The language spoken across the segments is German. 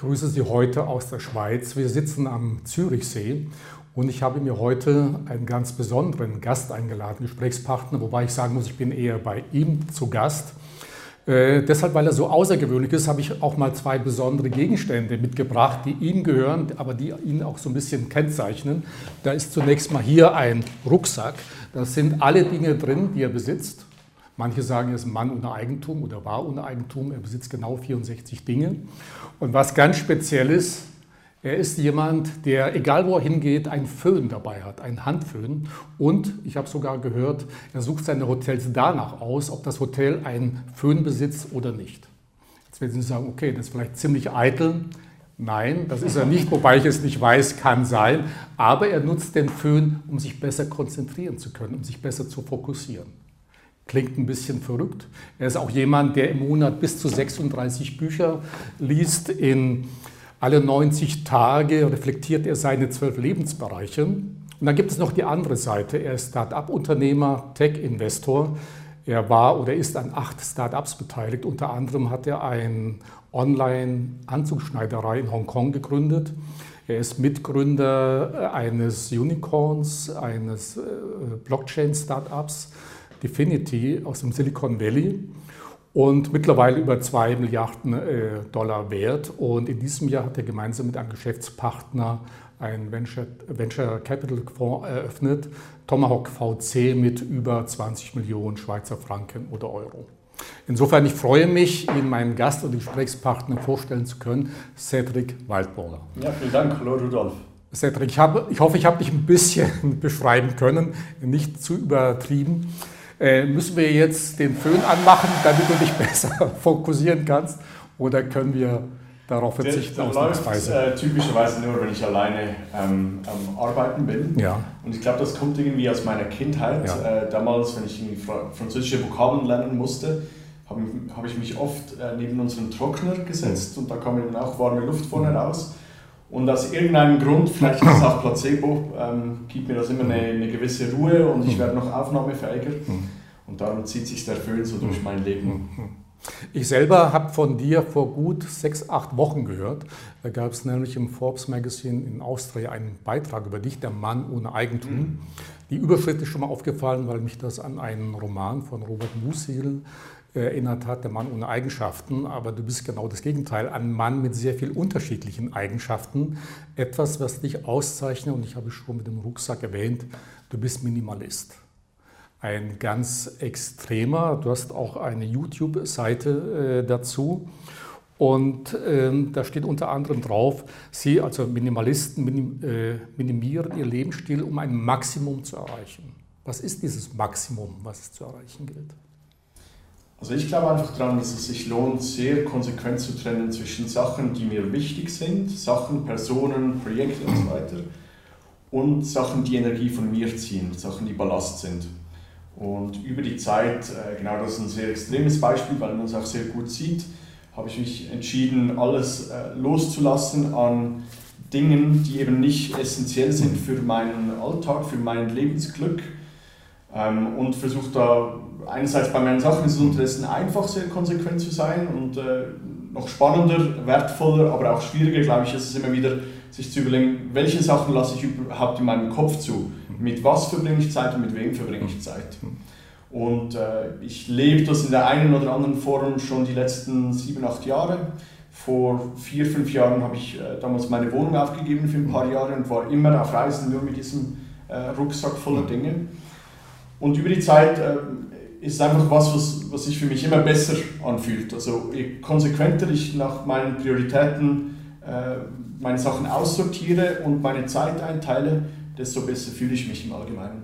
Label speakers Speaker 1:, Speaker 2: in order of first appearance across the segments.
Speaker 1: grüße Sie heute aus der Schweiz. Wir sitzen am Zürichsee und ich habe mir heute einen ganz besonderen Gast eingeladen, Gesprächspartner, wobei ich sagen muss, ich bin eher bei ihm zu Gast. Äh, deshalb, weil er so außergewöhnlich ist, habe ich auch mal zwei besondere Gegenstände mitgebracht, die ihm gehören, aber die ihn auch so ein bisschen kennzeichnen. Da ist zunächst mal hier ein Rucksack. Da sind alle Dinge drin, die er besitzt. Manche sagen, er ist ein Mann ohne Eigentum oder war ohne Eigentum. Er besitzt genau 64 Dinge. Und was ganz speziell ist, er ist jemand, der, egal wo er hingeht, einen Föhn dabei hat, einen Handföhn. Und ich habe sogar gehört, er sucht seine Hotels danach aus, ob das Hotel einen Föhn besitzt oder nicht. Jetzt werden Sie sagen, okay, das ist vielleicht ziemlich eitel. Nein, das ist er nicht, wobei ich es nicht weiß, kann sein. Aber er nutzt den Föhn, um sich besser konzentrieren zu können, um sich besser zu fokussieren. Klingt ein bisschen verrückt. Er ist auch jemand, der im Monat bis zu 36 Bücher liest. In alle 90 Tage reflektiert er seine zwölf Lebensbereiche. Und dann gibt es noch die andere Seite. Er ist Start-up-Unternehmer, Tech-Investor. Er war oder ist an acht Start-ups beteiligt. Unter anderem hat er eine Online-Anzugschneiderei in Hongkong gegründet. Er ist Mitgründer eines Unicorns, eines äh, Blockchain-Startups Definity aus dem Silicon Valley und mittlerweile über 2 Milliarden äh, Dollar wert. Und in diesem Jahr hat er gemeinsam mit einem Geschäftspartner einen Venture, Venture Capital Fonds eröffnet, Tomahawk VC mit über 20 Millionen Schweizer Franken oder Euro. Insofern, ich freue mich, Ihnen meinen Gast und Gesprächspartner vorstellen zu können, Cedric Waldburger.
Speaker 2: Ja, vielen Dank, hallo Rudolf.
Speaker 1: Cedric, ich, habe, ich hoffe, ich habe dich ein bisschen beschreiben können, nicht zu übertrieben. Äh, müssen wir jetzt den Föhn anmachen, damit du dich besser fokussieren kannst? Oder können wir darauf verzichten?
Speaker 2: Der läuft äh, typischerweise nur, wenn ich alleine ähm, am Arbeiten bin.
Speaker 1: Ja.
Speaker 2: Und ich glaube, das kommt irgendwie aus meiner Kindheit. Ja. Äh, damals, wenn ich französische Vokabeln lernen musste, habe hab ich mich oft äh, neben unseren Trockner gesetzt mhm. und da kam eben auch warme Luft vorne raus. Und aus irgendeinem Grund, vielleicht ist es auch Placebo, ähm, gibt mir das immer eine, eine, gewisse Ruhe und ich werde noch aufnahmefähiger. Und darum zieht sich der Föhn so durch mein Leben.
Speaker 1: Ich selber habe von dir vor gut sechs, acht Wochen gehört. Da gab es nämlich im Forbes Magazine in Austria einen Beitrag über dich, der Mann ohne Eigentum. Mhm. Die Überschrift ist schon mal aufgefallen, weil mich das an einen Roman von Robert Musil erinnert hat, der Mann ohne Eigenschaften, aber du bist genau das Gegenteil, ein Mann mit sehr vielen unterschiedlichen Eigenschaften. Etwas, was dich auszeichnet, und ich habe schon mit dem Rucksack erwähnt, du bist Minimalist. Ein ganz extremer, du hast auch eine YouTube-Seite äh, dazu. Und ähm, da steht unter anderem drauf, Sie, also Minimalisten, minim, äh, minimieren Ihr Lebensstil, um ein Maximum zu erreichen. Was ist dieses Maximum, was es zu erreichen gilt?
Speaker 2: Also ich glaube einfach daran, dass es sich lohnt, sehr konsequent zu trennen zwischen Sachen, die mir wichtig sind, Sachen, Personen, Projekte und so weiter, und Sachen, die Energie von mir ziehen, Sachen, die Ballast sind. Und über die Zeit, äh, genau das ist ein sehr extremes Beispiel, weil man es auch sehr gut sieht, habe ich mich entschieden, alles äh, loszulassen an Dingen, die eben nicht essentiell sind für meinen Alltag, für mein Lebensglück ähm, und versucht da einerseits bei meinen Sachen ist es unterdessen einfach, sehr konsequent zu sein und äh, noch spannender, wertvoller, aber auch schwieriger, glaube ich, ist es immer wieder, sich zu überlegen, welche Sachen lasse ich überhaupt in meinem Kopf zu? Mit was verbringe ich Zeit und mit wem verbringe ich Zeit? Und äh, ich lebe das in der einen oder anderen Form schon die letzten sieben, acht Jahre. Vor vier, fünf Jahren habe ich äh, damals meine Wohnung aufgegeben für ein paar Jahre und war immer auf Reisen nur mit diesem äh, Rucksack voller Dinge. Und über die Zeit äh, ist einfach was, was, was sich für mich immer besser anfühlt. Also je konsequenter ich nach meinen Prioritäten äh, meine Sachen aussortiere und meine Zeit einteile, desto besser fühle ich mich im Allgemeinen.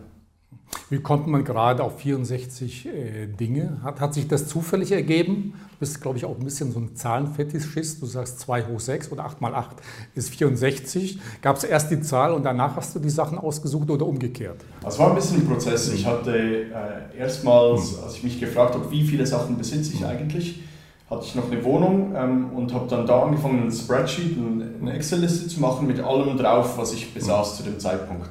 Speaker 1: Wie kommt man gerade auf 64 äh, Dinge? Hat, hat sich das zufällig ergeben? Du bist, glaube ich, auch ein bisschen so ein Zahlenfetischist. Du sagst 2 hoch 6 oder 8 mal 8 ist 64. Gab es erst die Zahl und danach hast du die Sachen ausgesucht oder umgekehrt?
Speaker 2: Das war ein bisschen ein Prozess. Ich hatte äh, erstmals, als ich mich gefragt habe, wie viele Sachen besitze ich eigentlich, hatte ich noch eine Wohnung ähm, und habe dann da angefangen, ein Spreadsheet, eine Excel-Liste zu machen mit allem drauf, was ich besaß zu dem Zeitpunkt.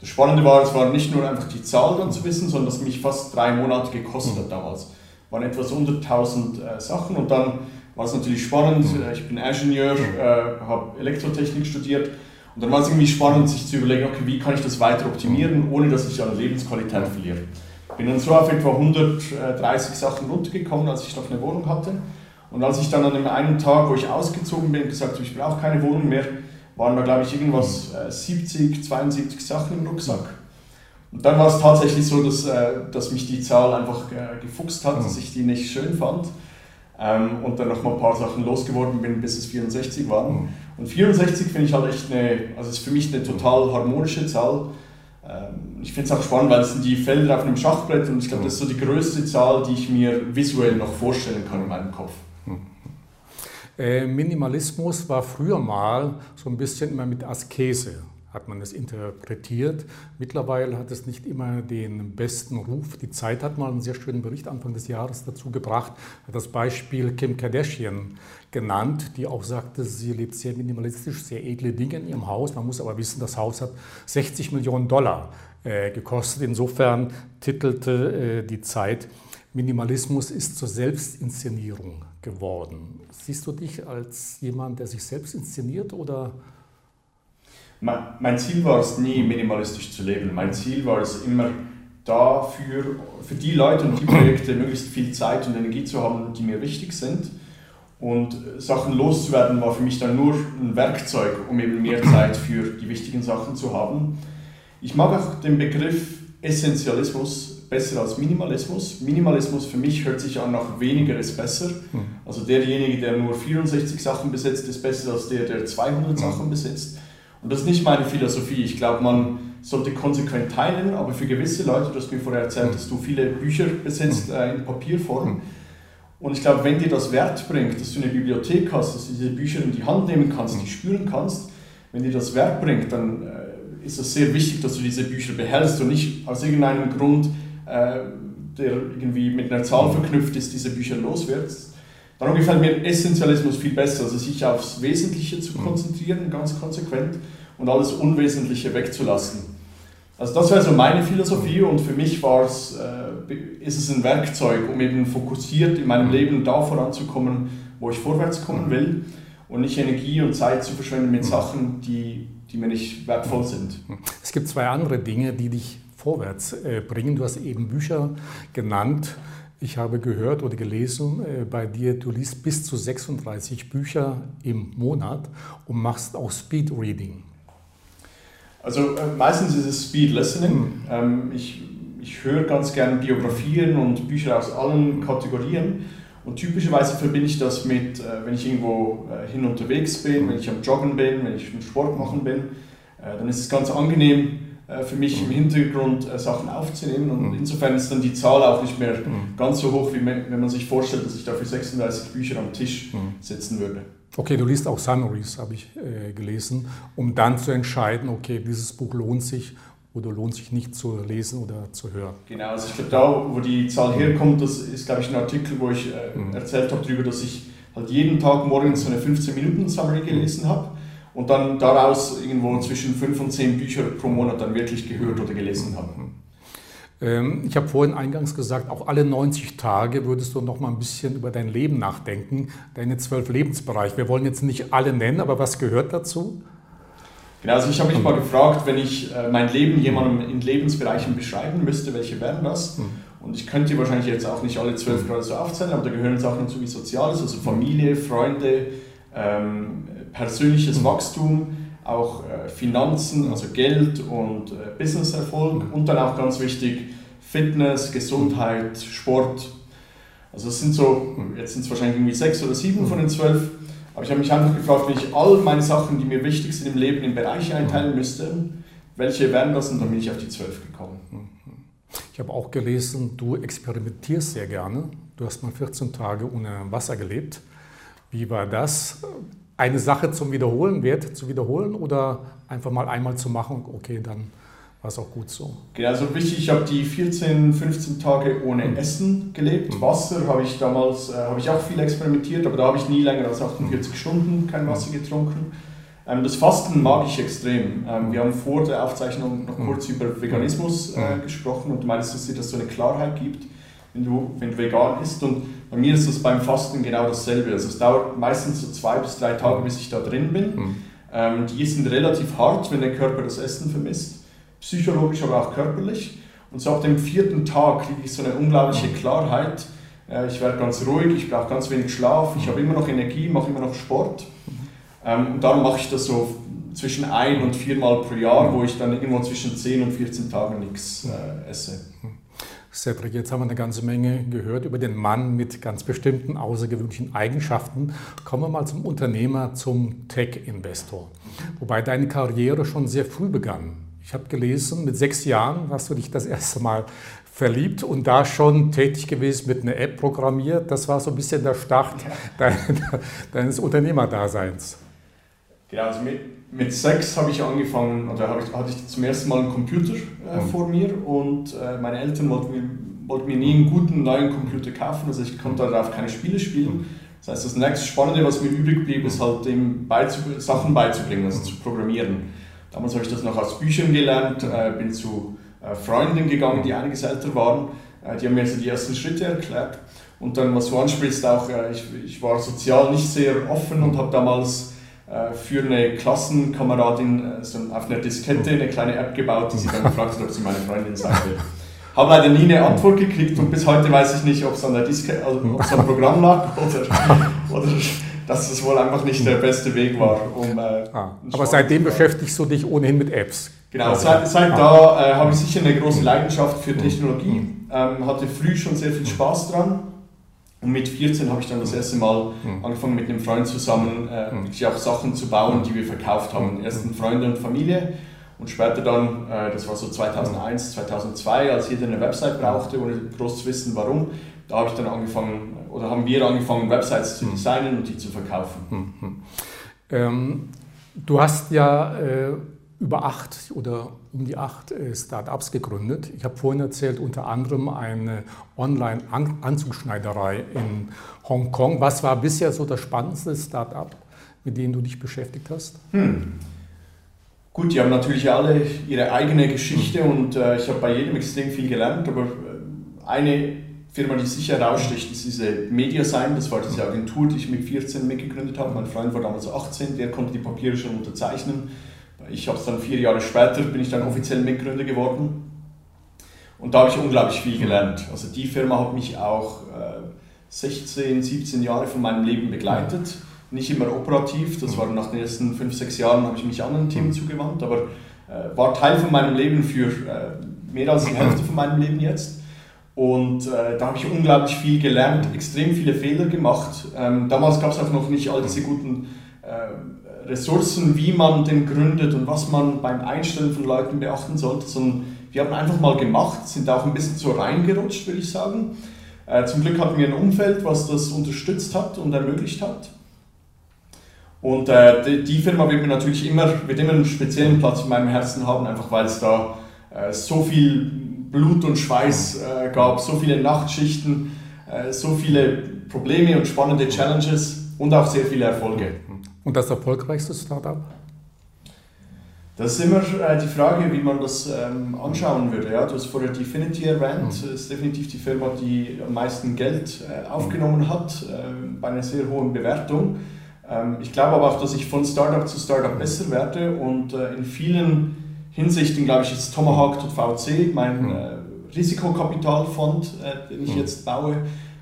Speaker 2: Das Spannende war, es war nicht nur einfach die Zahl dann zu wissen, sondern das mich fast drei Monate gekostet hat damals. Es waren etwas unter 1000 äh, Sachen und dann war es natürlich spannend. Äh, ich bin Ingenieur, äh, habe Elektrotechnik studiert und dann war es irgendwie spannend, sich zu überlegen, okay, wie kann ich das weiter optimieren, ohne dass ich an Lebensqualität verliere. Bin dann so auf etwa 130 Sachen runtergekommen, als ich noch eine Wohnung hatte. Und als ich dann an dem einen Tag, wo ich ausgezogen bin, gesagt habe, ich brauche keine Wohnung mehr, waren da, glaube ich, irgendwas äh, 70, 72 Sachen im Rucksack. Und dann war es tatsächlich so, dass, äh, dass mich die Zahl einfach äh, gefuchst hat, dass ich die nicht schön fand. Ähm, und dann noch mal ein paar Sachen losgeworden bin, bis es 64 waren. Und 64 finde ich halt echt eine, also ist für mich eine total harmonische Zahl. Ähm, ich finde es auch spannend, weil es sind die Felder auf einem Schachbrett und ich glaube, das ist so die größte Zahl, die ich mir visuell noch vorstellen kann in meinem Kopf.
Speaker 1: Äh, Minimalismus war früher mal so ein bisschen immer mit Askese hat man es interpretiert. Mittlerweile hat es nicht immer den besten Ruf. Die Zeit hat mal einen sehr schönen Bericht Anfang des Jahres dazu gebracht, hat das Beispiel Kim Kardashian genannt, die auch sagte, sie lebt sehr minimalistisch, sehr edle Dinge in ihrem Haus. Man muss aber wissen, das Haus hat 60 Millionen Dollar äh, gekostet. Insofern titelte äh, die Zeit, Minimalismus ist zur Selbstinszenierung geworden. Siehst du dich als jemand, der sich selbst inszeniert oder
Speaker 2: mein Ziel war es nie, minimalistisch zu leben. Mein Ziel war es immer dafür, für die Leute und die Projekte möglichst viel Zeit und Energie zu haben, die mir wichtig sind. Und Sachen loszuwerden war für mich dann nur ein Werkzeug, um eben mehr Zeit für die wichtigen Sachen zu haben. Ich mag auch den Begriff Essentialismus besser als Minimalismus. Minimalismus für mich hört sich an nach weniger ist besser. Hm. Also derjenige, der nur 64 Sachen besitzt, ist besser als der, der 200 Sachen besitzt. Und das ist nicht meine Philosophie. Ich glaube, man sollte konsequent teilen, aber für gewisse Leute, du hast mir vorher erzählt, dass du viele Bücher besitzt mhm. äh, in Papierform. Mhm. Und ich glaube, wenn dir das Wert bringt, dass du eine Bibliothek hast, dass du diese Bücher in die Hand nehmen kannst, die mhm. spüren kannst, wenn dir das Wert bringt, dann äh, ist es sehr wichtig, dass du diese Bücher behältst und nicht aus irgendeinem Grund, der irgendwie mit einer Zahl verknüpft ist, diese Bücher loswirst. Darum gefällt mir Essentialismus viel besser, also sich aufs Wesentliche zu konzentrieren, ganz konsequent, und alles Unwesentliche wegzulassen. Also das wäre so meine Philosophie und für mich war es, äh, ist es ein Werkzeug, um eben fokussiert in meinem Leben da voranzukommen, wo ich vorwärts kommen will und nicht Energie und Zeit zu verschwenden mit Sachen, die, die mir nicht wertvoll sind.
Speaker 1: Es gibt zwei andere Dinge, die dich vorwärts äh, bringen. Du hast eben Bücher genannt. Ich habe gehört oder gelesen äh, bei dir, du liest bis zu 36 Bücher im Monat und machst auch Speed Reading.
Speaker 2: Also äh, meistens ist es Speed Listening. Ähm, ich, ich höre ganz gerne Biografien und Bücher aus allen Kategorien. Und typischerweise verbinde ich das mit, wenn ich irgendwo hin unterwegs bin, wenn ich am Joggen bin, wenn ich Sport machen bin, dann ist es ganz angenehm, für mich im Hintergrund äh, Sachen aufzunehmen. Und mhm. insofern ist dann die Zahl auch nicht mehr mhm. ganz so hoch, wie wenn man sich vorstellt, dass ich da für 36 Bücher am Tisch mhm. sitzen würde.
Speaker 1: Okay, du liest auch Summaries, habe ich äh, gelesen, um dann zu entscheiden, okay, dieses Buch lohnt sich oder lohnt sich nicht zu lesen oder zu hören.
Speaker 2: Genau, also ich glaube, da, wo die Zahl herkommt, das ist, glaube ich, ein Artikel, wo ich äh, mhm. erzählt habe darüber, dass ich halt jeden Tag morgens so eine 15-Minuten-Summary gelesen habe und dann daraus irgendwo zwischen fünf und zehn Bücher pro Monat dann wirklich gehört oder gelesen habe.
Speaker 1: Ähm, ich habe vorhin eingangs gesagt, auch alle 90 Tage würdest du noch mal ein bisschen über dein Leben nachdenken, deine zwölf Lebensbereiche. Wir wollen jetzt nicht alle nennen, aber was gehört dazu?
Speaker 2: Genau, also ich habe mich mal gefragt, wenn ich äh, mein Leben jemandem in Lebensbereichen beschreiben müsste, welche wären das? Hm. Und ich könnte wahrscheinlich jetzt auch nicht alle zwölf gerade so aufzählen, aber da gehören jetzt auch dazu wie Soziales, also Familie, Freunde, ähm, persönliches mhm. Wachstum, auch äh, Finanzen, also Geld und äh, Businesserfolg mhm. und dann auch ganz wichtig Fitness, Gesundheit, Sport. Also es sind so, mhm. jetzt sind es wahrscheinlich irgendwie sechs oder sieben von den zwölf, aber ich habe mich einfach gefragt, wenn ich all meine Sachen, die mir wichtig sind im Leben, in Bereiche einteilen müsste, welche wären das? Und dann bin ich auf die zwölf gekommen.
Speaker 1: Ich habe auch gelesen, du experimentierst sehr gerne. Du hast mal 14 Tage ohne Wasser gelebt. Wie war das? Eine Sache zum Wiederholen, Wert zu wiederholen oder einfach mal einmal zu machen, okay, dann war es auch gut so.
Speaker 2: Genau, also wichtig, ich habe die 14, 15 Tage ohne mhm. Essen gelebt. Mhm. Wasser habe ich damals, äh, habe ich auch viel experimentiert, aber da habe ich nie länger als 48 mhm. Stunden kein Wasser getrunken. Ähm, das Fasten mag ich extrem. Ähm, wir haben vor der Aufzeichnung noch mhm. kurz über Veganismus äh, mhm. gesprochen und du meinst, dass dir das so eine Klarheit gibt. Wenn du, wenn du vegan isst. Und bei mir ist das beim Fasten genau dasselbe. Also es dauert meistens so zwei bis drei Tage, bis ich da drin bin. Mhm. Ähm, die sind relativ hart, wenn der Körper das Essen vermisst, psychologisch, aber auch körperlich. Und so ab dem vierten Tag kriege ich so eine unglaubliche Klarheit. Äh, ich werde ganz ruhig, ich brauche ganz wenig Schlaf, ich habe immer noch Energie, mache immer noch Sport. Ähm, und darum mache ich das so zwischen ein und viermal pro Jahr, wo ich dann irgendwo zwischen 10 und 14 Tagen nichts äh, esse.
Speaker 1: Cedric, jetzt haben wir eine ganze Menge gehört über den Mann mit ganz bestimmten außergewöhnlichen Eigenschaften. Kommen wir mal zum Unternehmer, zum Tech-Investor. Wobei deine Karriere schon sehr früh begann. Ich habe gelesen, mit sechs Jahren hast du dich das erste Mal verliebt und da schon tätig gewesen mit einer App programmiert. Das war so ein bisschen der Start deines Unternehmerdaseins.
Speaker 2: Genau, also mit, mit sechs habe ich angefangen, oder habe ich, hatte ich zum ersten Mal einen Computer äh, vor mir und äh, meine Eltern wollten mir, wollten mir nie einen guten neuen Computer kaufen, also ich konnte darauf keine Spiele spielen. Das heißt, das nächste Spannende, was mir übrig blieb, ist halt dem beizu Sachen beizubringen, also zu programmieren. Damals habe ich das noch aus Büchern gelernt, äh, bin zu äh, Freunden gegangen, die einiges älter waren. Äh, die haben mir so die ersten Schritte erklärt. Und dann, was du ansprichst, auch, äh, ich, ich war sozial nicht sehr offen und habe damals für eine Klassenkameradin äh, so auf einer Diskette eine kleine App gebaut, die sie dann gefragt hat, ob sie meine Freundin sein will. Habe leider nie eine Antwort gekriegt und bis heute weiß ich nicht, ob es an der Diskette, also ob es am Programm lag oder, oder dass es wohl einfach nicht der beste Weg war,
Speaker 1: um. Äh, ah, aber seitdem beschäftigst du dich ohnehin mit Apps.
Speaker 2: Genau, seit, seit ah. da äh, habe ich sicher eine große Leidenschaft für Technologie, ähm, hatte früh schon sehr viel Spaß dran und mit 14 habe ich dann das erste Mal mhm. angefangen mit einem Freund zusammen äh, mhm. wirklich auch Sachen zu bauen, die wir verkauft haben. Mhm. Erst Freunde und Familie und später dann, äh, das war so 2001, 2002, als jeder eine Website brauchte, ohne groß zu wissen warum, da habe ich dann angefangen, oder haben wir angefangen, Websites zu designen und die zu verkaufen.
Speaker 1: Ähm, du hast ja äh, über acht oder um die acht äh, Startups gegründet. Ich habe vorhin erzählt, unter anderem eine Online-Anzugschneiderei in Hongkong. Was war bisher so das spannendste Startup, mit dem du dich beschäftigt hast? Hm.
Speaker 2: Gut, die haben natürlich alle ihre eigene Geschichte hm. und äh, ich habe bei jedem extrem viel gelernt, aber äh, eine Firma, die sicher heraussticht, ist diese Mediasign. Das war diese Agentur, die ich mit 14 mitgegründet habe. Mein Freund war damals 18, der konnte die Papiere schon unterzeichnen ich habe es dann vier Jahre später, bin ich dann offiziell Mitgründer geworden. Und da habe ich unglaublich viel gelernt. Also die Firma hat mich auch äh, 16, 17 Jahre von meinem Leben begleitet. Nicht immer operativ, das war nach den ersten 5, 6 Jahren, habe ich mich anderen Themen zugewandt, aber äh, war Teil von meinem Leben für äh, mehr als die Hälfte von meinem Leben jetzt. Und äh, da habe ich unglaublich viel gelernt, extrem viele Fehler gemacht. Ähm, damals gab es auch noch nicht all diese guten äh, Ressourcen, wie man den gründet und was man beim Einstellen von Leuten beachten sollte, sondern wir haben einfach mal gemacht, sind auch ein bisschen so reingerutscht, würde ich sagen. Äh, zum Glück hatten wir ein Umfeld, was das unterstützt hat und ermöglicht hat. Und äh, die, Firma wird mir natürlich immer, wird immer einen speziellen Platz in meinem Herzen haben, einfach weil es da äh, so viel Blut und Schweiß gab, so viele Nachtschichten, so viele Probleme und spannende Challenges und auch sehr viele Erfolge.
Speaker 1: Und das erfolgreichste Startup?
Speaker 2: Das ist immer äh, die Frage, wie man das ähm, anschauen würde. Ja, du hast vorher Definity erwähnt, mhm. das ist definitiv die Firma, die am meisten Geld äh, aufgenommen hat, äh, bei einer sehr hohen Bewertung. Ähm, ich glaube aber auch, dass ich von Startup zu Startup besser werde und äh, in vielen Hinsichten, glaube ich, ist Tomahawk.vc, mein mhm. Risikokapitalfonds, äh, den ich mhm. jetzt baue,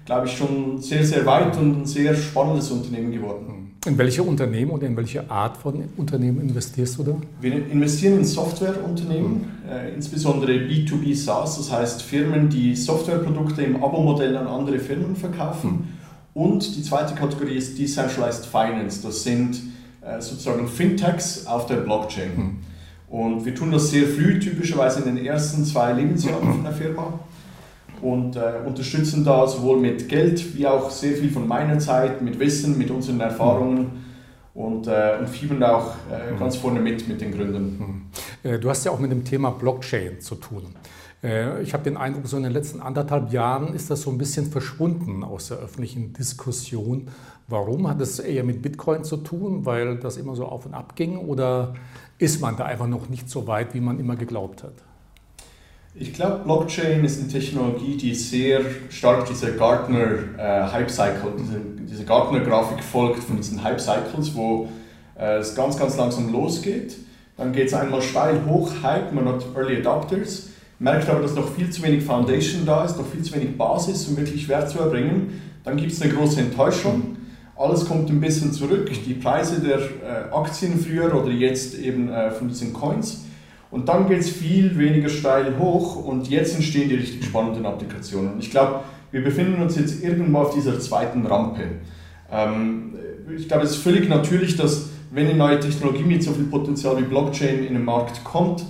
Speaker 2: glaube ich, schon sehr, sehr weit und ein sehr spannendes Unternehmen geworden.
Speaker 1: In welche Unternehmen und in welche Art von Unternehmen investierst du da?
Speaker 2: Wir investieren in Softwareunternehmen, äh, insbesondere B2B SaaS, das heißt Firmen, die Softwareprodukte im Abo-Modell an andere Firmen verkaufen. Mhm. Und die zweite Kategorie ist Decentralized Finance, das sind äh, sozusagen Fintechs auf der Blockchain. Mhm. Und wir tun das sehr früh, typischerweise in den ersten zwei Lebensjahren von der Firma und äh, unterstützen da sowohl mit Geld wie auch sehr viel von meiner Zeit, mit Wissen, mit unseren Erfahrungen und, äh, und fiebern da auch äh, mhm. ganz vorne mit mit den Gründern.
Speaker 1: Mhm. Äh, du hast ja auch mit dem Thema Blockchain zu tun. Äh, ich habe den Eindruck, so in den letzten anderthalb Jahren ist das so ein bisschen verschwunden aus der öffentlichen Diskussion. Warum? Hat es eher mit Bitcoin zu tun, weil das immer so auf und ab ging? Oder ist man da einfach noch nicht so weit, wie man immer geglaubt hat?
Speaker 2: Ich glaube, Blockchain ist eine Technologie, die sehr stark dieser Gartner äh, diese, diese Gartner-Grafik folgt von diesen Hype Cycles, wo äh, es ganz, ganz langsam losgeht. Dann geht es einmal steil hoch, Hype, man hat Early Adopters, merkt aber, dass noch viel zu wenig Foundation da ist, noch viel zu wenig Basis, um wirklich Wert zu erbringen. Dann gibt es eine große Enttäuschung. Alles kommt ein bisschen zurück, die Preise der äh, Aktien früher oder jetzt eben äh, von diesen Coins und dann geht es viel weniger steil hoch und jetzt entstehen die richtig spannenden Applikationen. Und ich glaube, wir befinden uns jetzt irgendwo auf dieser zweiten Rampe. Ähm, ich glaube, es ist völlig natürlich, dass wenn eine neue Technologie mit so viel Potenzial wie Blockchain in den Markt kommt,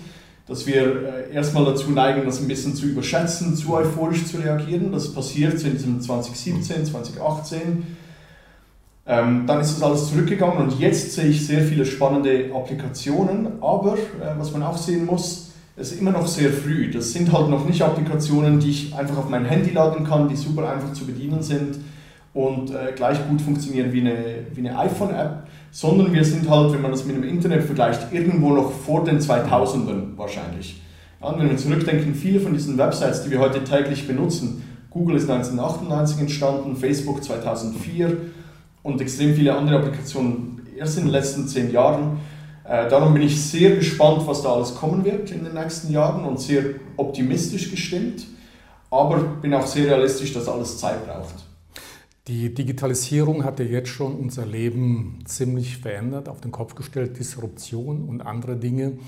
Speaker 2: dass wir äh, erstmal dazu neigen, das ein bisschen zu überschätzen, zu euphorisch zu reagieren. Das passiert in diesem 2017, 2018 ähm, dann ist das alles zurückgegangen und jetzt sehe ich sehr viele spannende Applikationen, aber äh, was man auch sehen muss, es ist immer noch sehr früh. Das sind halt noch nicht Applikationen, die ich einfach auf mein Handy laden kann, die super einfach zu bedienen sind und äh, gleich gut funktionieren wie eine, wie eine iPhone-App, sondern wir sind halt, wenn man das mit dem Internet vergleicht, irgendwo noch vor den 2000ern wahrscheinlich. Ja, wenn wir zurückdenken, viele von diesen Websites, die wir heute täglich benutzen, Google ist 1998 entstanden, Facebook 2004, und extrem viele andere Applikationen erst in den letzten zehn Jahren. Äh, darum bin ich sehr gespannt, was da alles kommen wird in den nächsten Jahren und sehr optimistisch gestimmt, aber bin auch sehr realistisch, dass alles Zeit braucht.
Speaker 1: Die Digitalisierung hat ja jetzt schon unser Leben ziemlich verändert, auf den Kopf gestellt, Disruption und andere Dinge.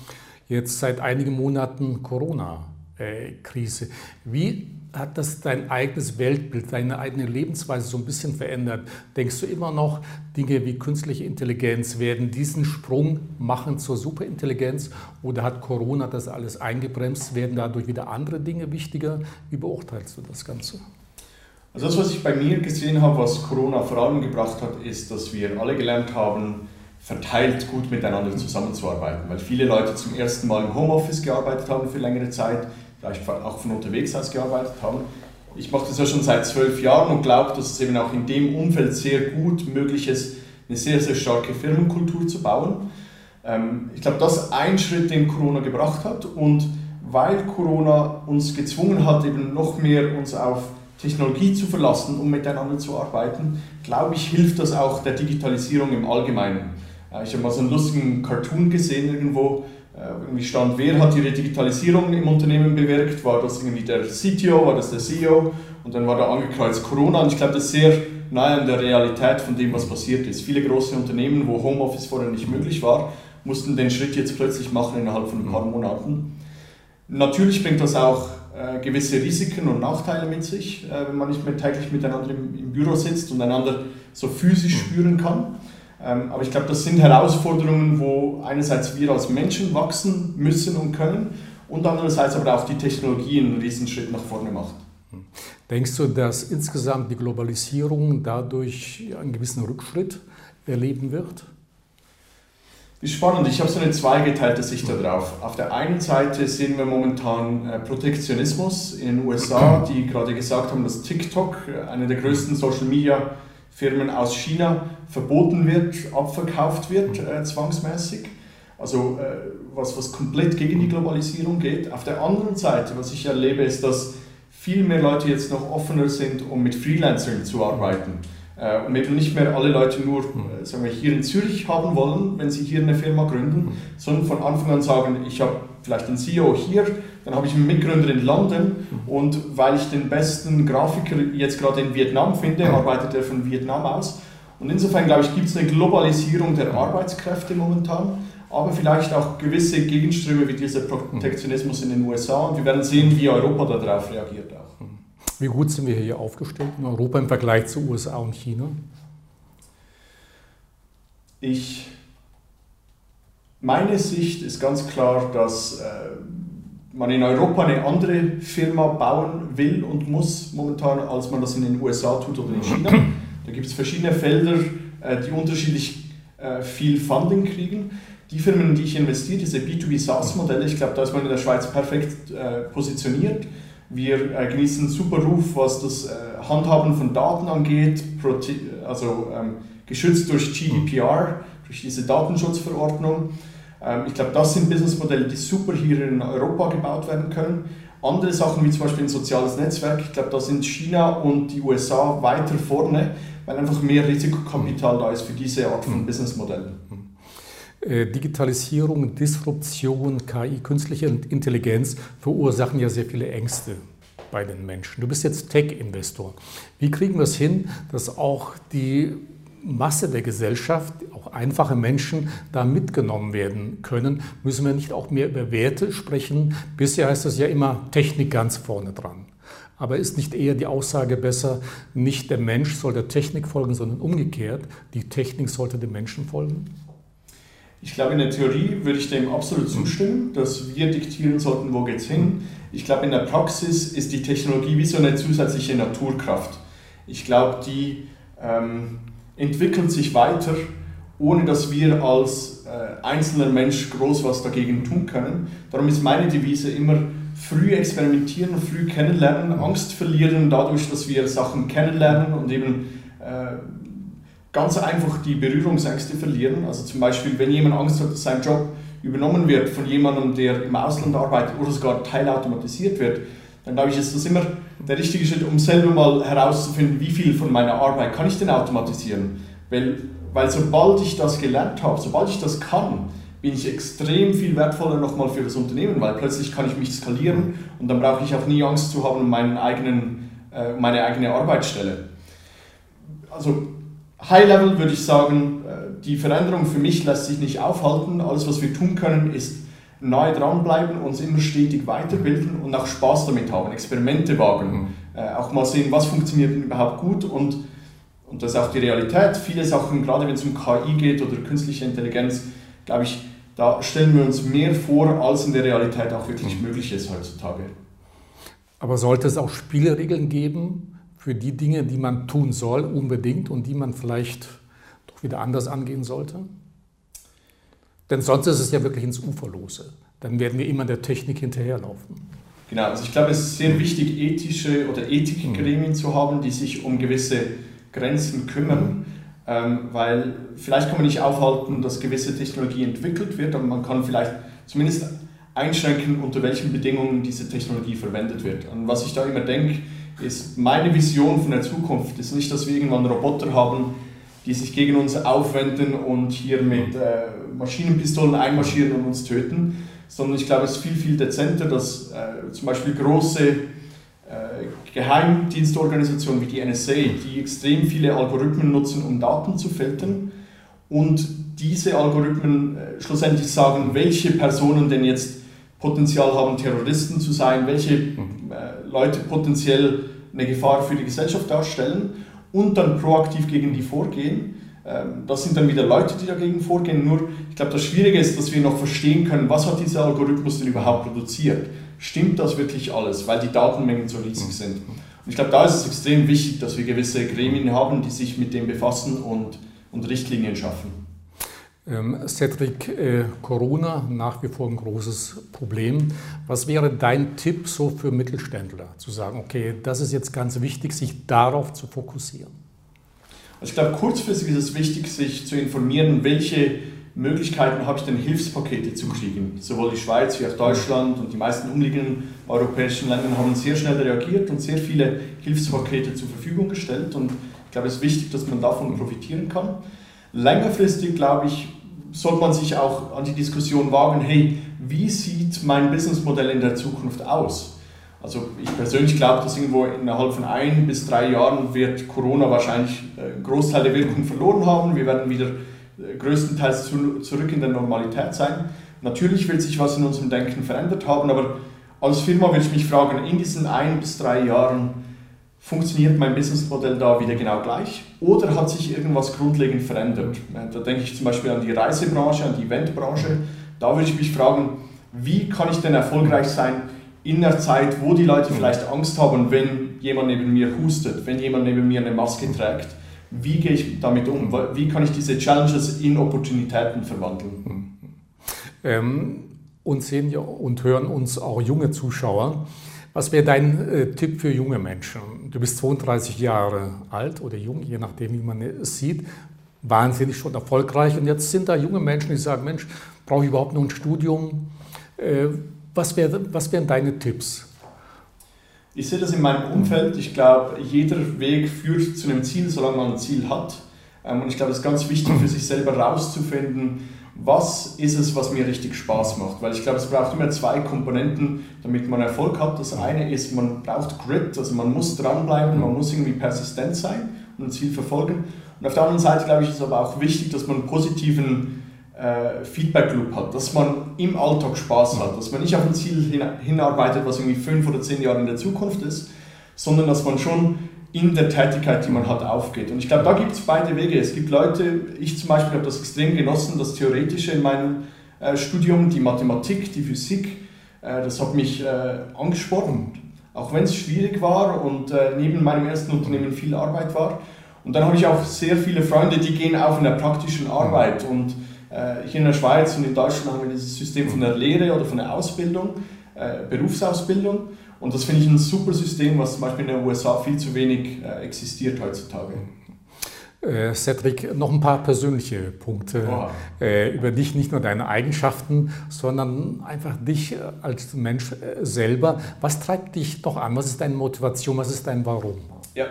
Speaker 1: Jetzt seit einigen Monaten Corona-Krise. Wie hat das dein eigenes Weltbild, deine eigene Lebensweise so ein bisschen verändert? Denkst du immer noch, Dinge wie künstliche Intelligenz werden diesen Sprung machen zur Superintelligenz oder hat Corona das alles eingebremst? Werden dadurch wieder andere Dinge wichtiger? Wie beurteilst du das Ganze?
Speaker 2: Also das, was ich bei mir gesehen habe, was Corona vor allem gebracht hat, ist, dass wir alle gelernt haben, verteilt gut miteinander zusammenzuarbeiten, weil viele Leute zum ersten Mal im Homeoffice gearbeitet haben für längere Zeit vielleicht auch von unterwegs aus gearbeitet haben. Ich mache das ja schon seit zwölf Jahren und glaube, dass es eben auch in dem Umfeld sehr gut möglich ist, eine sehr, sehr starke Firmenkultur zu bauen. Ähm, ich glaube, das ist ein Schritt, den Corona gebracht hat und weil Corona uns gezwungen hat, eben noch mehr uns auf Technologie zu verlassen, um miteinander zu arbeiten, glaube ich, hilft das auch der Digitalisierung im Allgemeinen. Äh, ich habe mal so einen lustigen Cartoon gesehen irgendwo, irgendwie stand, wer hat ihre Digitalisierung im Unternehmen bewirkt? War das irgendwie der CTO, war das der CEO? Und dann war da angekreuzt Corona. Und ich glaube, das ist sehr nahe an der Realität von dem, was passiert ist. Viele große Unternehmen, wo Homeoffice vorher nicht möglich war, mussten den Schritt jetzt plötzlich machen innerhalb von ein paar Monaten. Natürlich bringt das auch äh, gewisse Risiken und Nachteile mit sich, äh, wenn man nicht mehr täglich miteinander im, im Büro sitzt und einander so physisch spüren kann. Ähm, aber ich glaube, das sind Herausforderungen, wo einerseits wir als Menschen wachsen müssen und können und andererseits aber auch die Technologie einen Riesenschritt nach vorne macht.
Speaker 1: Denkst du, dass insgesamt die Globalisierung dadurch einen gewissen Rückschritt erleben wird?
Speaker 2: Ist spannend. Ich habe so eine zweigeteilte Sicht darauf. Auf der einen Seite sehen wir momentan äh, Protektionismus in den USA, die gerade gesagt haben, dass TikTok, äh, eine der größten Social Media Firmen aus China verboten wird, abverkauft wird äh, zwangsmäßig. Also äh, was, was komplett gegen die Globalisierung geht. Auf der anderen Seite, was ich erlebe, ist, dass viel mehr Leute jetzt noch offener sind, um mit Freelancern zu arbeiten. Äh, und eben nicht mehr alle Leute nur äh, sagen wir, hier in Zürich haben wollen, wenn sie hier eine Firma gründen, sondern von Anfang an sagen, ich habe vielleicht einen CEO hier, dann habe ich einen Mitgründer in London und weil ich den besten Grafiker jetzt gerade in Vietnam finde, arbeitet er von Vietnam aus. Und insofern glaube ich, gibt es eine Globalisierung der Arbeitskräfte momentan, aber vielleicht auch gewisse Gegenströme wie dieser Protektionismus in den USA und wir werden sehen, wie Europa darauf reagiert auch.
Speaker 1: Wie gut sind wir hier aufgestellt in Europa im Vergleich zu USA und China?
Speaker 2: Ich, meine Sicht ist ganz klar, dass äh, man in Europa eine andere Firma bauen will und muss momentan, als man das in den USA tut oder in China. Da gibt es verschiedene Felder, äh, die unterschiedlich äh, viel Funding kriegen. Die Firmen, in die ich investiere, diese B2B SaaS-Modelle, ich glaube, da ist man in der Schweiz perfekt äh, positioniert. Wir genießen super Ruf, was das Handhaben von Daten angeht, also ähm, geschützt durch GDPR, durch diese Datenschutzverordnung. Ähm, ich glaube, das sind Businessmodelle, die super hier in Europa gebaut werden können. Andere Sachen wie zum Beispiel ein soziales Netzwerk, ich glaube, da sind China und die USA weiter vorne, weil einfach mehr Risikokapital da ist für diese Art von mhm. Businessmodellen.
Speaker 1: Äh, Digitalisierung, Disruption, KI, künstliche Intelligenz verursachen ja sehr viele Ängste bei den Menschen. Du bist jetzt Tech-Investor. Wie kriegen wir es hin, dass auch die Masse der Gesellschaft, auch einfache Menschen, da mitgenommen werden können? Müssen wir nicht auch mehr über Werte sprechen? Bisher heißt das ja immer Technik ganz vorne dran. Aber ist nicht eher die Aussage besser, nicht der Mensch soll der Technik folgen, sondern umgekehrt, die Technik sollte dem Menschen folgen?
Speaker 2: Ich glaube, in der Theorie würde ich dem absolut zustimmen, dass wir diktieren sollten, wo geht es hin. Ich glaube, in der Praxis ist die Technologie wie so eine zusätzliche Naturkraft. Ich glaube, die ähm, entwickelt sich weiter, ohne dass wir als äh, einzelner Mensch groß was dagegen tun können. Darum ist meine Devise immer früh experimentieren, früh kennenlernen, Angst verlieren dadurch, dass wir Sachen kennenlernen und eben äh, ganz einfach die Berührungsängste verlieren. Also zum Beispiel, wenn jemand Angst hat, dass sein Job übernommen wird von jemandem, der im Ausland arbeitet oder sogar teilautomatisiert wird, dann glaube ich, ist das immer der richtige Schritt, um selber mal herauszufinden, wie viel von meiner Arbeit kann ich denn automatisieren. Weil, weil sobald ich das gelernt habe, sobald ich das kann, bin ich extrem viel wertvoller nochmal für das Unternehmen, weil plötzlich kann ich mich skalieren und dann brauche ich auch nie Angst zu haben um meinen eigenen, äh, meine eigene Arbeitsstelle. Also High Level würde ich sagen, äh, die Veränderung für mich lässt sich nicht aufhalten. Alles, was wir tun können, ist nahe dranbleiben, uns immer stetig weiterbilden und auch Spaß damit haben, Experimente wagen, mhm. Äh, auch mal sehen, was funktioniert denn überhaupt gut und, und das ist auch die Realität. Viele Sachen, gerade wenn es um KI geht oder künstliche Intelligenz, glaube ich, da stellen wir uns mehr vor, als in der Realität auch wirklich mhm. möglich ist heutzutage.
Speaker 1: Aber sollte es auch Spielregeln geben, für die Dinge, die man tun soll, unbedingt und die man vielleicht doch wieder anders angehen sollte? Denn sonst ist es ja wirklich ins Uferlose. Dann werden wir immer der Technik hinterherlaufen.
Speaker 2: Genau, also ich glaube, es ist sehr wichtig, ethische oder Ethikgremien mhm. zu haben, die sich um gewisse Grenzen kümmern, mhm. ähm, weil vielleicht kann man nicht aufhalten, dass gewisse Technologie entwickelt wird, aber man kann vielleicht zumindest einschränken, unter welchen Bedingungen diese Technologie verwendet wird. Und was ich da immer denke, ist meine Vision von der Zukunft ist nicht, dass wir irgendwann Roboter haben, die sich gegen uns aufwenden und hier mit äh, Maschinenpistolen einmarschieren und uns töten, sondern ich glaube, es ist viel, viel dezenter, dass äh, zum Beispiel große äh, Geheimdienstorganisationen wie die NSA, die extrem viele Algorithmen nutzen, um Daten zu filtern und diese Algorithmen äh, schlussendlich sagen, welche Personen denn jetzt Potenzial haben, Terroristen zu sein, welche mhm. äh, Leute potenziell eine Gefahr für die Gesellschaft darstellen und dann proaktiv gegen die vorgehen. Ähm, das sind dann wieder Leute, die dagegen vorgehen. Nur, ich glaube, das Schwierige ist, dass wir noch verstehen können, was hat dieser Algorithmus denn überhaupt produziert? Stimmt das wirklich alles, weil die Datenmengen so riesig mhm. sind? Und ich glaube, da ist es extrem wichtig, dass wir gewisse Gremien haben, die sich mit dem befassen und, und Richtlinien schaffen.
Speaker 1: Ähm, Cedric, äh, Corona nach wie vor ein großes Problem. Was wäre dein Tipp so für Mittelständler, zu sagen, okay, das ist jetzt ganz wichtig, sich darauf zu fokussieren?
Speaker 2: Also ich glaube, kurzfristig ist es wichtig, sich zu informieren, welche Möglichkeiten habe ich denn, Hilfspakete zu kriegen. Sowohl die Schweiz wie auch Deutschland und die meisten umliegenden europäischen Länder haben sehr schnell reagiert und sehr viele Hilfspakete zur Verfügung gestellt. Und ich glaube, es ist wichtig, dass man davon profitieren kann. Längerfristig, glaube ich, sollte man sich auch an die Diskussion wagen, hey, wie sieht mein Businessmodell in der Zukunft aus? Also ich persönlich glaube, dass irgendwo innerhalb von ein bis drei Jahren wird Corona wahrscheinlich äh, einen Großteil der Wirkung verloren haben. Wir werden wieder äh, größtenteils zurück in der Normalität sein. Natürlich wird sich was in unserem Denken verändert haben, aber als Firma würde ich mich fragen, in diesen ein bis drei Jahren, funktioniert mein Businessmodell da wieder genau gleich oder hat sich irgendwas grundlegend verändert? Da denke ich zum Beispiel an die Reisebranche, an die Eventbranche. Da würde ich mich fragen, wie kann ich denn erfolgreich sein in der Zeit, wo die Leute vielleicht Angst haben, wenn jemand neben mir hustet, wenn jemand neben mir eine Maske trägt? Wie gehe ich damit um? Wie kann ich diese Challenges in Opportunitäten verwandeln?
Speaker 1: Ähm, und sehen und hören uns auch junge Zuschauer. Was wäre dein äh, Tipp für junge Menschen? Du bist 32 Jahre alt oder jung, je nachdem, wie man es sieht. Wahnsinnig schon erfolgreich. Und jetzt sind da junge Menschen, die sagen: Mensch, brauche ich überhaupt noch ein Studium? Äh, was, wär, was wären deine Tipps?
Speaker 2: Ich sehe das in meinem Umfeld. Ich glaube, jeder Weg führt zu einem Ziel, solange man ein Ziel hat. Ähm, und ich glaube, es ist ganz wichtig für sich selber herauszufinden, was ist es, was mir richtig Spaß macht. Weil ich glaube, es braucht immer zwei Komponenten, damit man Erfolg hat. Das eine ist, man braucht Grit, also man muss dranbleiben, man muss irgendwie persistent sein und ein Ziel verfolgen. Und auf der anderen Seite, glaube ich, ist aber auch wichtig, dass man einen positiven äh, Feedback Loop hat, dass man im Alltag Spaß hat, dass man nicht auf ein Ziel hin, hinarbeitet, was irgendwie fünf oder zehn Jahre in der Zukunft ist, sondern dass man schon in der Tätigkeit, die man hat, aufgeht. Und ich glaube, da gibt es beide Wege. Es gibt Leute, ich zum Beispiel habe das extrem genossen, das Theoretische in meinem äh, Studium, die Mathematik, die Physik, äh, das hat mich äh, angespornt, auch wenn es schwierig war und äh, neben meinem ersten Unternehmen viel Arbeit war. Und dann habe ich auch sehr viele Freunde, die gehen auch in der praktischen Arbeit. Und hier in der Schweiz und in Deutschland haben wir dieses System von der Lehre oder von der Ausbildung, äh, Berufsausbildung. Und das finde ich ein super System, was zum Beispiel in den USA viel zu wenig äh, existiert heutzutage.
Speaker 1: Äh, Cedric, noch ein paar persönliche Punkte äh, über dich, nicht nur deine Eigenschaften, sondern einfach dich äh, als Mensch äh, selber. Was treibt dich doch an? Was ist deine Motivation? Was ist dein Warum?
Speaker 2: Ja,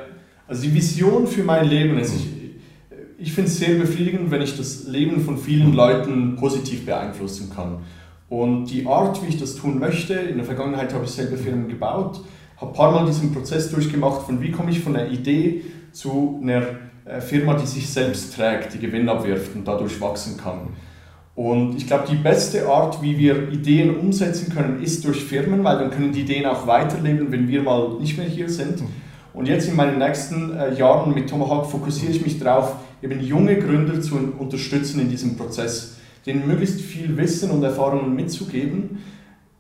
Speaker 2: also die Vision für mein Leben ist, ich, ich finde es sehr befriedigend, wenn ich das Leben von vielen Leuten positiv beeinflussen kann. Und die Art, wie ich das tun möchte, in der Vergangenheit habe ich selber Firmen gebaut, habe ein paar Mal diesen Prozess durchgemacht, von wie komme ich von einer Idee zu einer äh, Firma, die sich selbst trägt, die Gewinn abwirft und dadurch wachsen kann. Und ich glaube, die beste Art, wie wir Ideen umsetzen können, ist durch Firmen, weil dann können die Ideen auch weiterleben, wenn wir mal nicht mehr hier sind. Und jetzt in meinen nächsten äh, Jahren mit Tomahawk fokussiere ich mich darauf, eben junge Gründer zu unterstützen in diesem Prozess denen möglichst viel Wissen und Erfahrungen mitzugeben,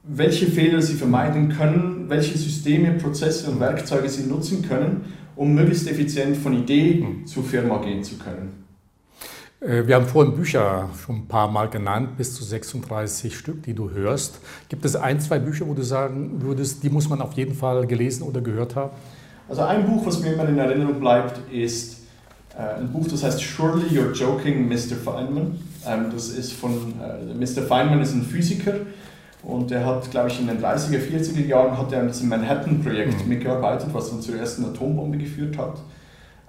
Speaker 2: welche Fehler sie vermeiden können, welche Systeme, Prozesse und Werkzeuge sie nutzen können, um möglichst effizient von Idee mhm. zur Firma gehen zu können.
Speaker 1: Äh, wir haben vorhin Bücher schon ein paar Mal genannt, bis zu 36 Stück, die du hörst. Gibt es ein, zwei Bücher, wo du sagen würdest, die muss man auf jeden Fall gelesen oder gehört haben?
Speaker 2: Also ein Buch, was mir immer in Erinnerung bleibt, ist ein Buch, das heißt Surely You're Joking, Mr. Feynman. Ähm, das ist von, äh, Mr. Feynman ist ein Physiker und er hat, glaube ich, in den 30er, 40er Jahren hat er an diesem Manhattan-Projekt mhm. mitgearbeitet, was dann zur ersten Atombombe geführt hat.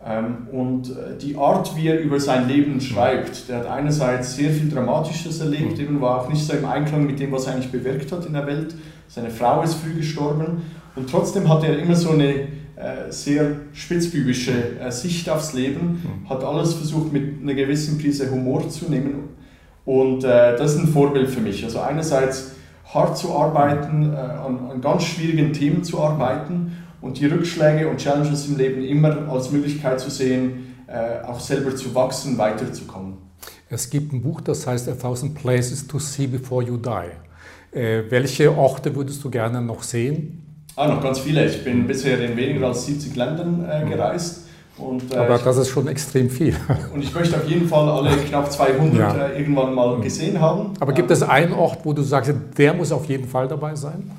Speaker 2: Ähm, und äh, die Art, wie er über sein Leben mhm. schreibt, der hat einerseits sehr viel Dramatisches erlebt, mhm. eben war auch nicht so im Einklang mit dem, was er eigentlich bewirkt hat in der Welt. Seine Frau ist früh gestorben und trotzdem hat er immer so eine äh, sehr spitzbübische äh, Sicht aufs Leben, mhm. hat alles versucht mit einer gewissen Prise Humor zu nehmen und äh, das ist ein Vorbild für mich. Also einerseits hart zu arbeiten, an, an ganz schwierigen Themen zu arbeiten und die Rückschläge und Challenges im Leben immer als Möglichkeit zu sehen, auch selber zu wachsen, weiterzukommen.
Speaker 1: Es gibt ein Buch, das heißt A Thousand Places to See Before You Die. Äh, welche Orte würdest du gerne noch sehen?
Speaker 2: Ah, noch ganz viele. Ich bin bisher in weniger als 70 Ländern äh, gereist. Und,
Speaker 1: äh, Aber das ist schon extrem viel.
Speaker 2: Und ich möchte auf jeden Fall alle knapp 200 ja. äh, irgendwann mal gesehen haben.
Speaker 1: Aber gibt es einen Ort, wo du sagst, der muss auf jeden Fall dabei sein?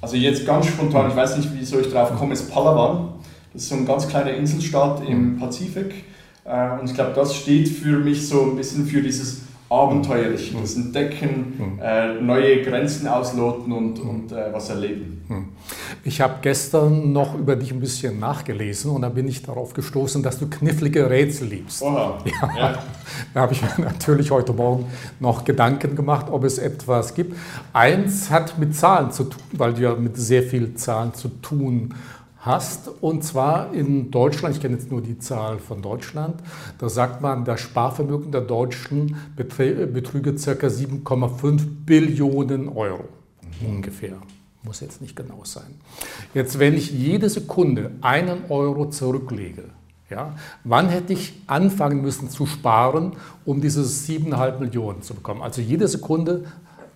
Speaker 2: Also jetzt ganz spontan, ich weiß nicht, wieso ich drauf komme, ist Palawan. Das ist so ein ganz kleiner Inselstaat im Pazifik. Äh, und ich glaube, das steht für mich so ein bisschen für dieses abenteuerlich, das Entdecken, äh, neue Grenzen ausloten und, und äh, was erleben. Hm.
Speaker 1: Ich habe gestern noch über dich ein bisschen nachgelesen und da bin ich darauf gestoßen, dass du knifflige Rätsel liebst. Oha. Ja. ja. Da habe ich mir natürlich heute Morgen noch Gedanken gemacht, ob es etwas gibt. Eins hat mit Zahlen zu tun, weil du ja mit sehr vielen Zahlen zu tun hast hast. Und zwar in Deutschland, ich kenne jetzt nur die Zahl von Deutschland, da sagt man, das Sparvermögen der Deutschen betrüge ca. 7,5 Billionen Euro ungefähr. Muss jetzt nicht genau sein. Jetzt, wenn ich jede Sekunde einen Euro zurücklege, ja, wann hätte ich anfangen müssen zu sparen, um diese 7,5 Millionen zu bekommen? Also jede Sekunde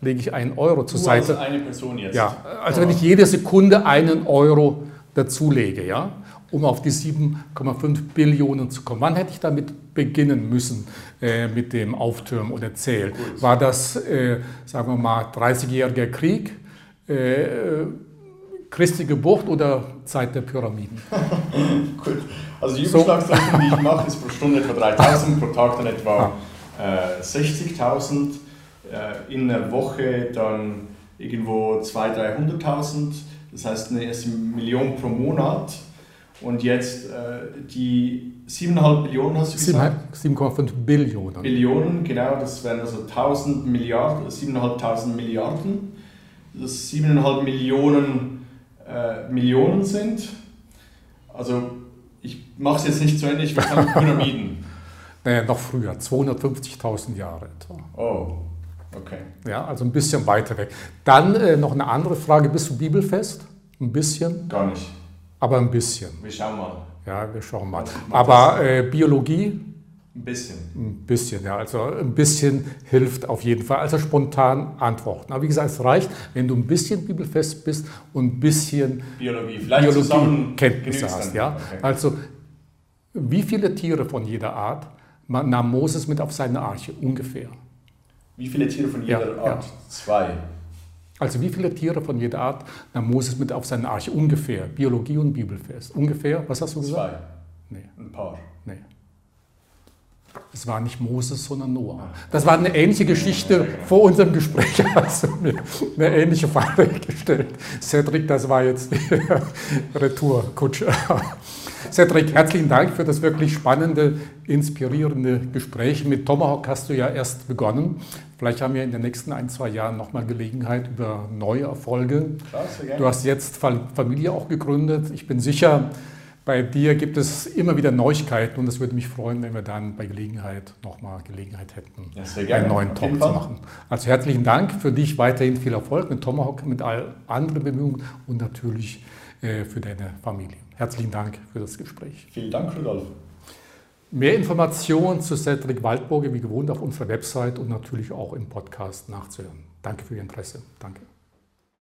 Speaker 1: lege ich einen Euro zur Seite.
Speaker 2: Als eine Person jetzt.
Speaker 1: Ja, also wenn ich jede Sekunde einen Euro dazulege, ja, um auf die 7,5 Billionen zu kommen. Wann hätte ich damit beginnen müssen äh, mit dem Auftürmen oder Zählen? War das, äh, sagen wir mal, 30-jähriger Krieg, äh, Christi Geburt oder Zeit der Pyramiden?
Speaker 2: Gut, also die Überschlagsrechnung, die ich mache, ist pro Stunde etwa 3000, pro Tag dann etwa äh, 60.000, äh, in der Woche dann irgendwo 200.000, 300.000 das heißt eine erste Million pro Monat. Und jetzt äh, die 7,5 Billionen hast du gesagt?
Speaker 1: 7,5 Billionen.
Speaker 2: Billionen, genau, das wären also 1000 Milliarden, 7.500 Milliarden, das 7,5 Millionen äh, Millionen sind. Also ich mache es jetzt nicht zu Ende, ich verkaufe Pyramiden.
Speaker 1: Naja, noch früher, 250.000 Jahre etwa.
Speaker 2: Oh, okay.
Speaker 1: Ja, also ein bisschen weiter weg. Dann äh, noch eine andere Frage, bist du bibelfest? Ein bisschen?
Speaker 2: Gar nicht.
Speaker 1: Aber ein bisschen.
Speaker 2: Wir schauen mal.
Speaker 1: Ja, wir schauen mal. Aber äh, Biologie?
Speaker 2: Ein bisschen.
Speaker 1: Ein bisschen, ja. Also ein bisschen hilft auf jeden Fall. Also spontan antworten. Aber wie gesagt, es reicht, wenn du ein bisschen bibelfest bist und ein bisschen
Speaker 2: Biologie, Vielleicht Biologie
Speaker 1: Kenntnisse hast. Ja? Okay. Also wie viele Tiere von jeder Art nahm Moses mit auf seine Arche? Ungefähr.
Speaker 2: Wie viele Tiere von jeder ja, Art? Ja. Zwei.
Speaker 1: Also wie viele Tiere von jeder Art nahm Moses mit auf seine Arche? Ungefähr. Biologie und Bibelfest. Ungefähr, was hast du gesagt?
Speaker 2: Zwei. Nee. Ein paar.
Speaker 1: Nee. Es war nicht Moses, sondern Noah. Das war eine ähnliche Geschichte vor unserem Gespräch. Hast du mir eine ähnliche Frage gestellt. Cedric, das war jetzt die Retourkutsche. Cedric, herzlichen Dank für das wirklich spannende, inspirierende Gespräch. Mit Tomahawk hast du ja erst begonnen. Vielleicht haben wir in den nächsten ein, zwei Jahren nochmal Gelegenheit über neue Erfolge. Du hast jetzt Familie auch gegründet. Ich bin sicher, bei dir gibt es immer wieder Neuigkeiten und es würde mich freuen, wenn wir dann bei Gelegenheit nochmal Gelegenheit hätten, ja, einen neuen Talk zu machen. Also herzlichen Dank für dich, weiterhin viel Erfolg mit Tomahawk, mit all anderen Bemühungen und natürlich äh, für deine Familie. Herzlichen Dank für das Gespräch.
Speaker 2: Vielen Dank, Rudolf.
Speaker 1: Mehr Informationen zu Cedric Waldburger wie gewohnt auf unserer Website und natürlich auch im Podcast nachzuhören. Danke für Ihr Interesse. Danke.